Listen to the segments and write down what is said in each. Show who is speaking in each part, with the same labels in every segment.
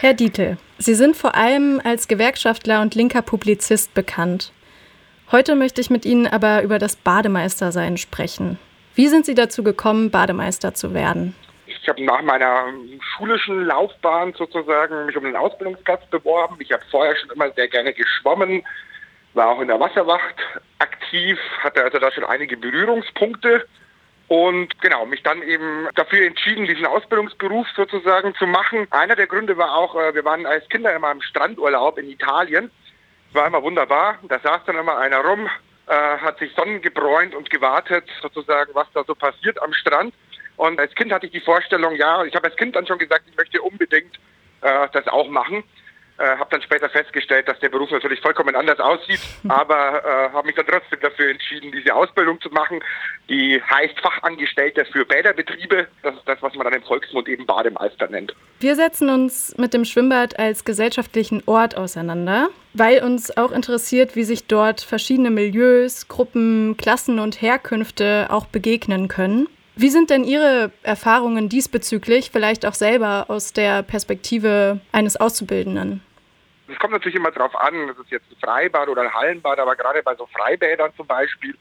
Speaker 1: Herr Dietl, Sie sind vor allem als Gewerkschaftler und linker Publizist bekannt. Heute möchte ich mit Ihnen aber über das Bademeistersein sprechen. Wie sind Sie dazu gekommen, Bademeister zu werden?
Speaker 2: Ich habe nach meiner schulischen Laufbahn sozusagen mich um den Ausbildungsplatz beworben. Ich habe vorher schon immer sehr gerne geschwommen, war auch in der Wasserwacht aktiv, hatte also da schon einige Berührungspunkte und genau, mich dann eben dafür entschieden, diesen Ausbildungsberuf sozusagen zu machen. Einer der Gründe war auch, äh, wir waren als Kinder immer im Strandurlaub in Italien. War immer wunderbar. Da saß dann immer einer rum, äh, hat sich sonnengebräunt und gewartet, sozusagen, was da so passiert am Strand. Und als Kind hatte ich die Vorstellung, ja, ich habe als Kind dann schon gesagt, ich möchte unbedingt äh, das auch machen. Äh, habe dann später festgestellt, dass der Beruf natürlich vollkommen anders aussieht, aber äh, habe mich dann trotzdem dafür entschieden, diese Ausbildung zu machen. Die heißt Fachangestellter für Bäderbetriebe. Das ist das, was man dann im Volksmund eben Bademeister nennt.
Speaker 1: Wir setzen uns mit dem Schwimmbad als gesellschaftlichen Ort auseinander, weil uns auch interessiert, wie sich dort verschiedene Milieus, Gruppen, Klassen und Herkünfte auch begegnen können. Wie sind denn Ihre Erfahrungen diesbezüglich, vielleicht auch selber aus der Perspektive eines Auszubildenden?
Speaker 2: Es kommt natürlich immer darauf an, das ist jetzt ein Freibad oder ein Hallenbad, aber gerade bei so Freibädern zum Beispiel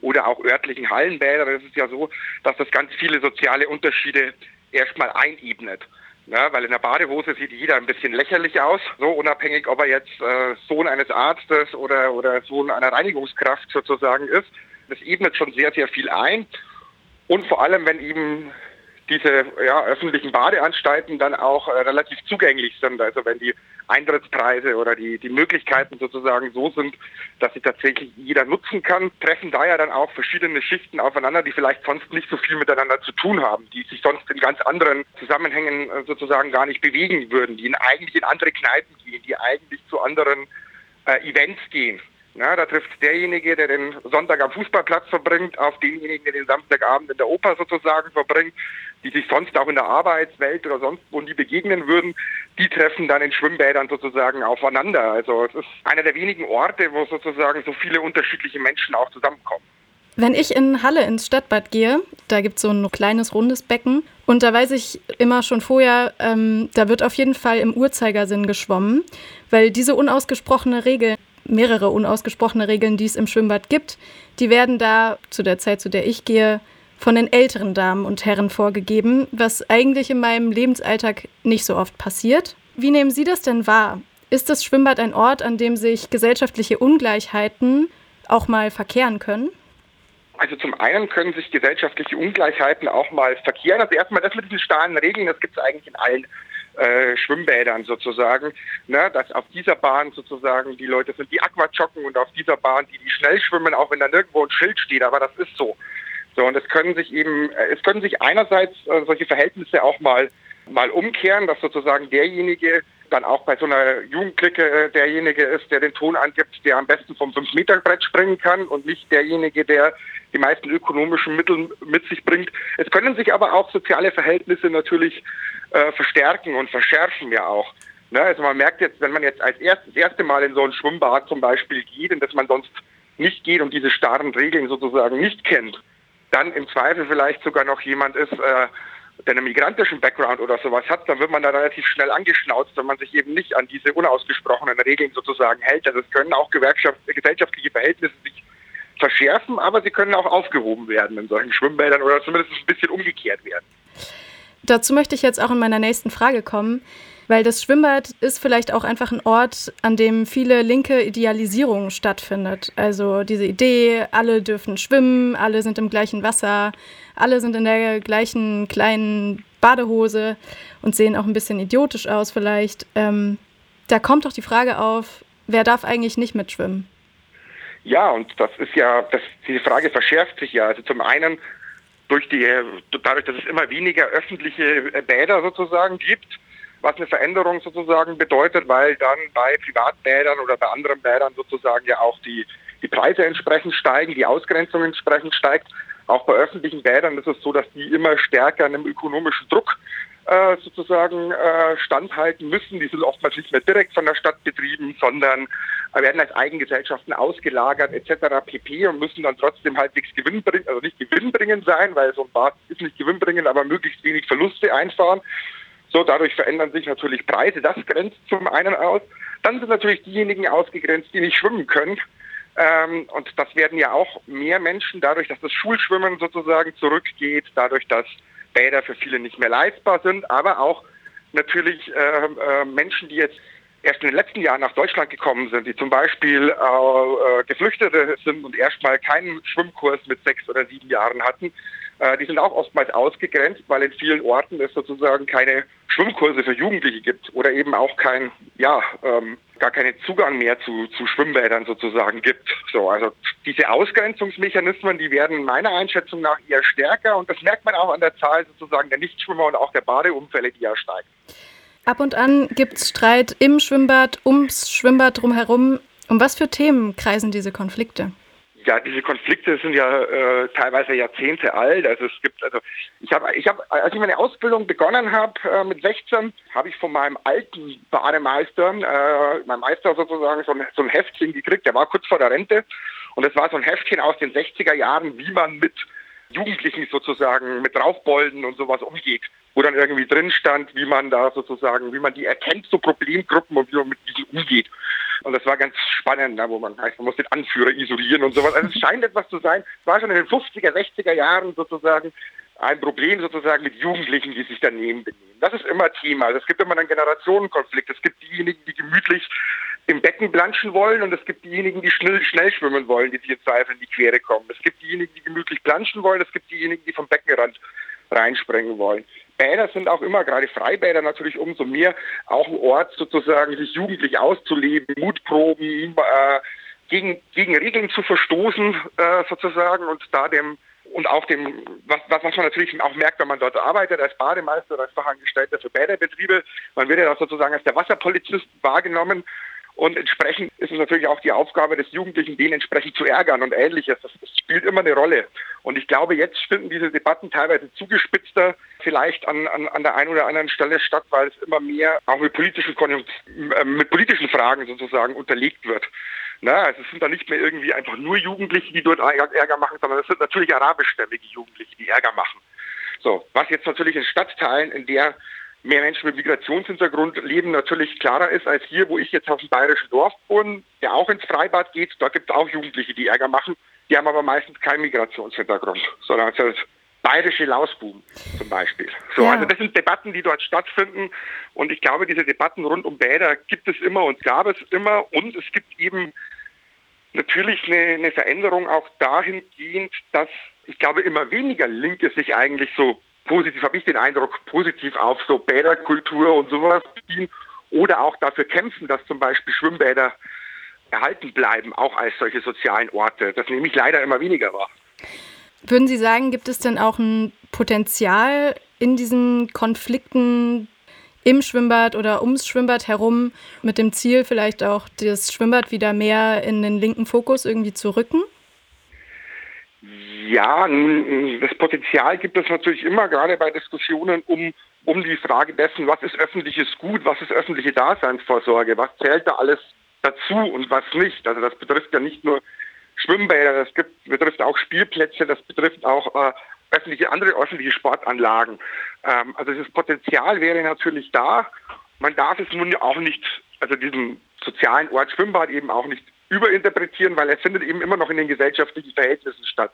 Speaker 2: oder auch örtlichen Hallenbädern ist es ja so, dass das ganz viele soziale Unterschiede erstmal einebnet. Ja, weil in der Badehose sieht jeder ein bisschen lächerlich aus, so unabhängig, ob er jetzt äh, Sohn eines Arztes oder, oder Sohn einer Reinigungskraft sozusagen ist. Das ebnet schon sehr, sehr viel ein. Und vor allem, wenn eben diese ja, öffentlichen Badeanstalten dann auch äh, relativ zugänglich sind. Also wenn die Eintrittspreise oder die, die Möglichkeiten sozusagen so sind, dass sie tatsächlich jeder nutzen kann, treffen da ja dann auch verschiedene Schichten aufeinander, die vielleicht sonst nicht so viel miteinander zu tun haben, die sich sonst in ganz anderen Zusammenhängen äh, sozusagen gar nicht bewegen würden, die in, eigentlich in andere Kneipen gehen, die eigentlich zu anderen äh, Events gehen. Ja, da trifft derjenige, der den Sonntag am Fußballplatz verbringt, auf denjenigen, der den Samstagabend in der Oper sozusagen verbringt, die sich sonst auch in der Arbeitswelt oder sonst wo nie begegnen würden, die treffen dann in Schwimmbädern sozusagen aufeinander. Also es ist einer der wenigen Orte, wo sozusagen so viele unterschiedliche Menschen auch zusammenkommen.
Speaker 1: Wenn ich in Halle ins Stadtbad gehe, da gibt es so ein kleines rundes Becken und da weiß ich immer schon vorher, ähm, da wird auf jeden Fall im Uhrzeigersinn geschwommen, weil diese unausgesprochene Regel mehrere unausgesprochene Regeln, die es im Schwimmbad gibt. Die werden da zu der Zeit, zu der ich gehe, von den älteren Damen und Herren vorgegeben, was eigentlich in meinem Lebensalltag nicht so oft passiert. Wie nehmen Sie das denn wahr? Ist das Schwimmbad ein Ort, an dem sich gesellschaftliche Ungleichheiten auch mal verkehren können?
Speaker 2: Also zum einen können sich gesellschaftliche Ungleichheiten auch mal verkehren. Also erstmal das mit diesen starren Regeln, das gibt es eigentlich in allen äh, Schwimmbädern sozusagen, ne, dass auf dieser Bahn sozusagen die Leute sind, die Aquajoggen und auf dieser Bahn, die die schnell schwimmen, auch wenn da nirgendwo ein Schild steht, aber das ist so. So und es können sich eben, äh, es können sich einerseits äh, solche Verhältnisse auch mal mal umkehren, dass sozusagen derjenige dann auch bei so einer Jugendklicke äh, derjenige ist, der den Ton angibt, der am besten vom 5-Meter-Brett springen kann und nicht derjenige, der die meisten ökonomischen Mittel mit sich bringt. Es können sich aber auch soziale Verhältnisse natürlich äh, verstärken und verschärfen ja auch. Ne? Also man merkt jetzt, wenn man jetzt als erstes, das erste Mal in so ein Schwimmbad zum Beispiel geht, in das man sonst nicht geht und diese starren Regeln sozusagen nicht kennt, dann im Zweifel vielleicht sogar noch jemand ist, äh, der einen migrantischen Background oder sowas hat, dann wird man da relativ schnell angeschnauzt, wenn man sich eben nicht an diese unausgesprochenen Regeln sozusagen hält. Also es können auch gesellschaftliche Verhältnisse sich verschärfen, aber sie können auch aufgehoben werden in solchen Schwimmbädern oder zumindest ein bisschen umgekehrt werden.
Speaker 1: Dazu möchte ich jetzt auch in meiner nächsten Frage kommen, weil das Schwimmbad ist vielleicht auch einfach ein Ort, an dem viele linke Idealisierung stattfindet. Also diese Idee, alle dürfen schwimmen, alle sind im gleichen Wasser, alle sind in der gleichen kleinen Badehose und sehen auch ein bisschen idiotisch aus vielleicht. Ähm, da kommt doch die Frage auf, wer darf eigentlich nicht mitschwimmen?
Speaker 2: Ja, und das ist ja, das, diese Frage verschärft sich ja. Also zum einen durch die, dadurch, dass es immer weniger öffentliche Bäder sozusagen gibt, was eine Veränderung sozusagen bedeutet, weil dann bei Privatbädern oder bei anderen Bädern sozusagen ja auch die, die Preise entsprechend steigen, die Ausgrenzung entsprechend steigt. Auch bei öffentlichen Bädern ist es so, dass die immer stärker einem ökonomischen Druck äh, sozusagen äh, standhalten müssen. Die sind oftmals nicht mehr direkt von der Stadt betrieben, sondern werden als Eigengesellschaften ausgelagert etc. pp. und müssen dann trotzdem halbwegs gewinnbringend, also nicht gewinnbringend sein, weil so ein Bad ist nicht gewinnbringend, aber möglichst wenig Verluste einfahren So, dadurch verändern sich natürlich Preise. Das grenzt zum einen aus. Dann sind natürlich diejenigen ausgegrenzt, die nicht schwimmen können. Ähm, und das werden ja auch mehr Menschen dadurch, dass das Schulschwimmen sozusagen zurückgeht, dadurch, dass Bäder für viele nicht mehr leistbar sind, aber auch natürlich äh, äh, Menschen, die jetzt erst in den letzten Jahren nach Deutschland gekommen sind, die zum Beispiel äh, Geflüchtete sind und erstmal keinen Schwimmkurs mit sechs oder sieben Jahren hatten, äh, die sind auch oftmals ausgegrenzt, weil in vielen Orten es sozusagen keine Schwimmkurse für Jugendliche gibt oder eben auch kein, ja, ähm, gar keinen Zugang mehr zu, zu Schwimmbädern sozusagen gibt. So, also diese Ausgrenzungsmechanismen, die werden meiner Einschätzung nach eher stärker und das merkt man auch an der Zahl sozusagen der Nichtschwimmer und auch der Badeunfälle, die ja steigen.
Speaker 1: Ab und an gibt es Streit im Schwimmbad, ums Schwimmbad drumherum. Um was für Themen kreisen diese Konflikte?
Speaker 2: ja, diese Konflikte sind ja äh, teilweise Jahrzehnte alt. Also es gibt, also ich habe, ich habe, als ich meine Ausbildung begonnen habe äh, mit 16, habe ich von meinem alten Bademeister, äh, meinem Meister sozusagen, so ein, so ein Heftchen gekriegt. Der war kurz vor der Rente und das war so ein Heftchen aus den 60er Jahren, wie man mit Jugendlichen sozusagen mit Draufbolden und sowas umgeht, wo dann irgendwie drin stand, wie man da sozusagen, wie man die erkennt, so Problemgruppen und wie man mit diesen umgeht. Und das war ganz spannend, wo man heißt, man muss den Anführer isolieren und sowas. Also es scheint etwas zu sein. Es war schon in den 50er, 60er Jahren sozusagen ein Problem sozusagen mit Jugendlichen, die sich daneben benehmen. Das ist immer Thema. Also es gibt immer einen Generationenkonflikt. Es gibt diejenigen, die gemütlich im Becken planschen wollen und es gibt diejenigen, die schnell, schnell schwimmen wollen, die sich in Zweifel in die Quere kommen. Es gibt diejenigen, die gemütlich planschen wollen, es gibt diejenigen, die vom Beckenrand reinspringen wollen. Bäder sind auch immer, gerade Freibäder natürlich umso mehr, auch ein Ort sozusagen, sich jugendlich auszuleben, Mutproben, äh, gegen, gegen Regeln zu verstoßen äh, sozusagen und da dem und auch dem, was, was man natürlich auch merkt, wenn man dort arbeitet, als Bademeister oder als Fachangestellter für Bäderbetriebe, man wird ja sozusagen als der Wasserpolizist wahrgenommen und entsprechend ist es natürlich auch die Aufgabe des Jugendlichen, den entsprechend zu ärgern und ähnliches. Das, das, spielt immer eine Rolle. Und ich glaube, jetzt finden diese Debatten teilweise zugespitzter vielleicht an, an, an der einen oder anderen Stelle statt, weil es immer mehr auch mit politischen, äh, mit politischen Fragen sozusagen unterlegt wird. Na, also es sind da nicht mehr irgendwie einfach nur Jugendliche, die dort Ärger machen, sondern es sind natürlich arabischstämmige Jugendliche, die Ärger machen. So, was jetzt natürlich in Stadtteilen, in der mehr Menschen mit Migrationshintergrund leben, natürlich klarer ist als hier, wo ich jetzt auf dem bayerischen Dorf wohne, der auch ins Freibad geht. Da gibt es auch Jugendliche, die Ärger machen. Die haben aber meistens keinen Migrationshintergrund, sondern es sind bayerische Lausbuben zum Beispiel. So, ja. also das sind Debatten, die dort stattfinden. Und ich glaube, diese Debatten rund um Bäder gibt es immer und gab es immer. Und es gibt eben natürlich eine, eine Veränderung auch dahingehend, dass ich glaube, immer weniger Linke sich eigentlich so positiv, habe ich den Eindruck, positiv auf so Bäderkultur und sowas ziehen oder auch dafür kämpfen, dass zum Beispiel Schwimmbäder erhalten bleiben, auch als solche sozialen Orte. Das nehme ich leider immer weniger wahr.
Speaker 1: Würden Sie sagen, gibt es denn auch ein Potenzial in diesen Konflikten im Schwimmbad oder ums Schwimmbad herum mit dem Ziel, vielleicht auch das Schwimmbad wieder mehr in den linken Fokus irgendwie zu rücken?
Speaker 2: Ja, das Potenzial gibt es natürlich immer, gerade bei Diskussionen um, um die Frage dessen, was ist öffentliches Gut, was ist öffentliche Daseinsvorsorge, was zählt da alles dazu und was nicht. Also das betrifft ja nicht nur Schwimmbäder, das betrifft auch Spielplätze, das betrifft auch äh, öffentliche, andere öffentliche Sportanlagen. Ähm, also das Potenzial wäre natürlich da. Man darf es nun auch nicht, also diesen sozialen Ort Schwimmbad eben auch nicht überinterpretieren, weil er findet eben immer noch in den gesellschaftlichen Verhältnissen statt,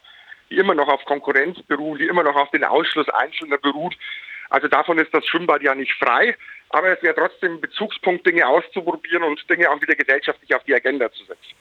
Speaker 2: die immer noch auf Konkurrenz beruhen, die immer noch auf den Ausschluss Einzelner beruht. Also davon ist das Schwimmbad ja nicht frei, aber es wäre trotzdem ein Bezugspunkt, Dinge auszuprobieren und Dinge auch wieder gesellschaftlich auf die Agenda zu setzen.